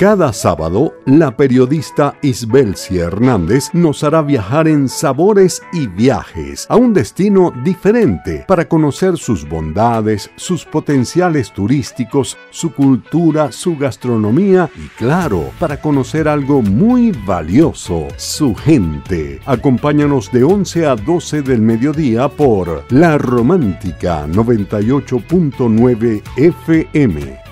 Cada sábado, la periodista Isbelsia Hernández nos hará viajar en sabores y viajes a un destino diferente para conocer sus bondades, sus potenciales turísticos, su cultura, su gastronomía y claro, para conocer algo muy valioso, su gente. Acompáñanos de 11 a 12 del mediodía por La Romántica 98.9 FM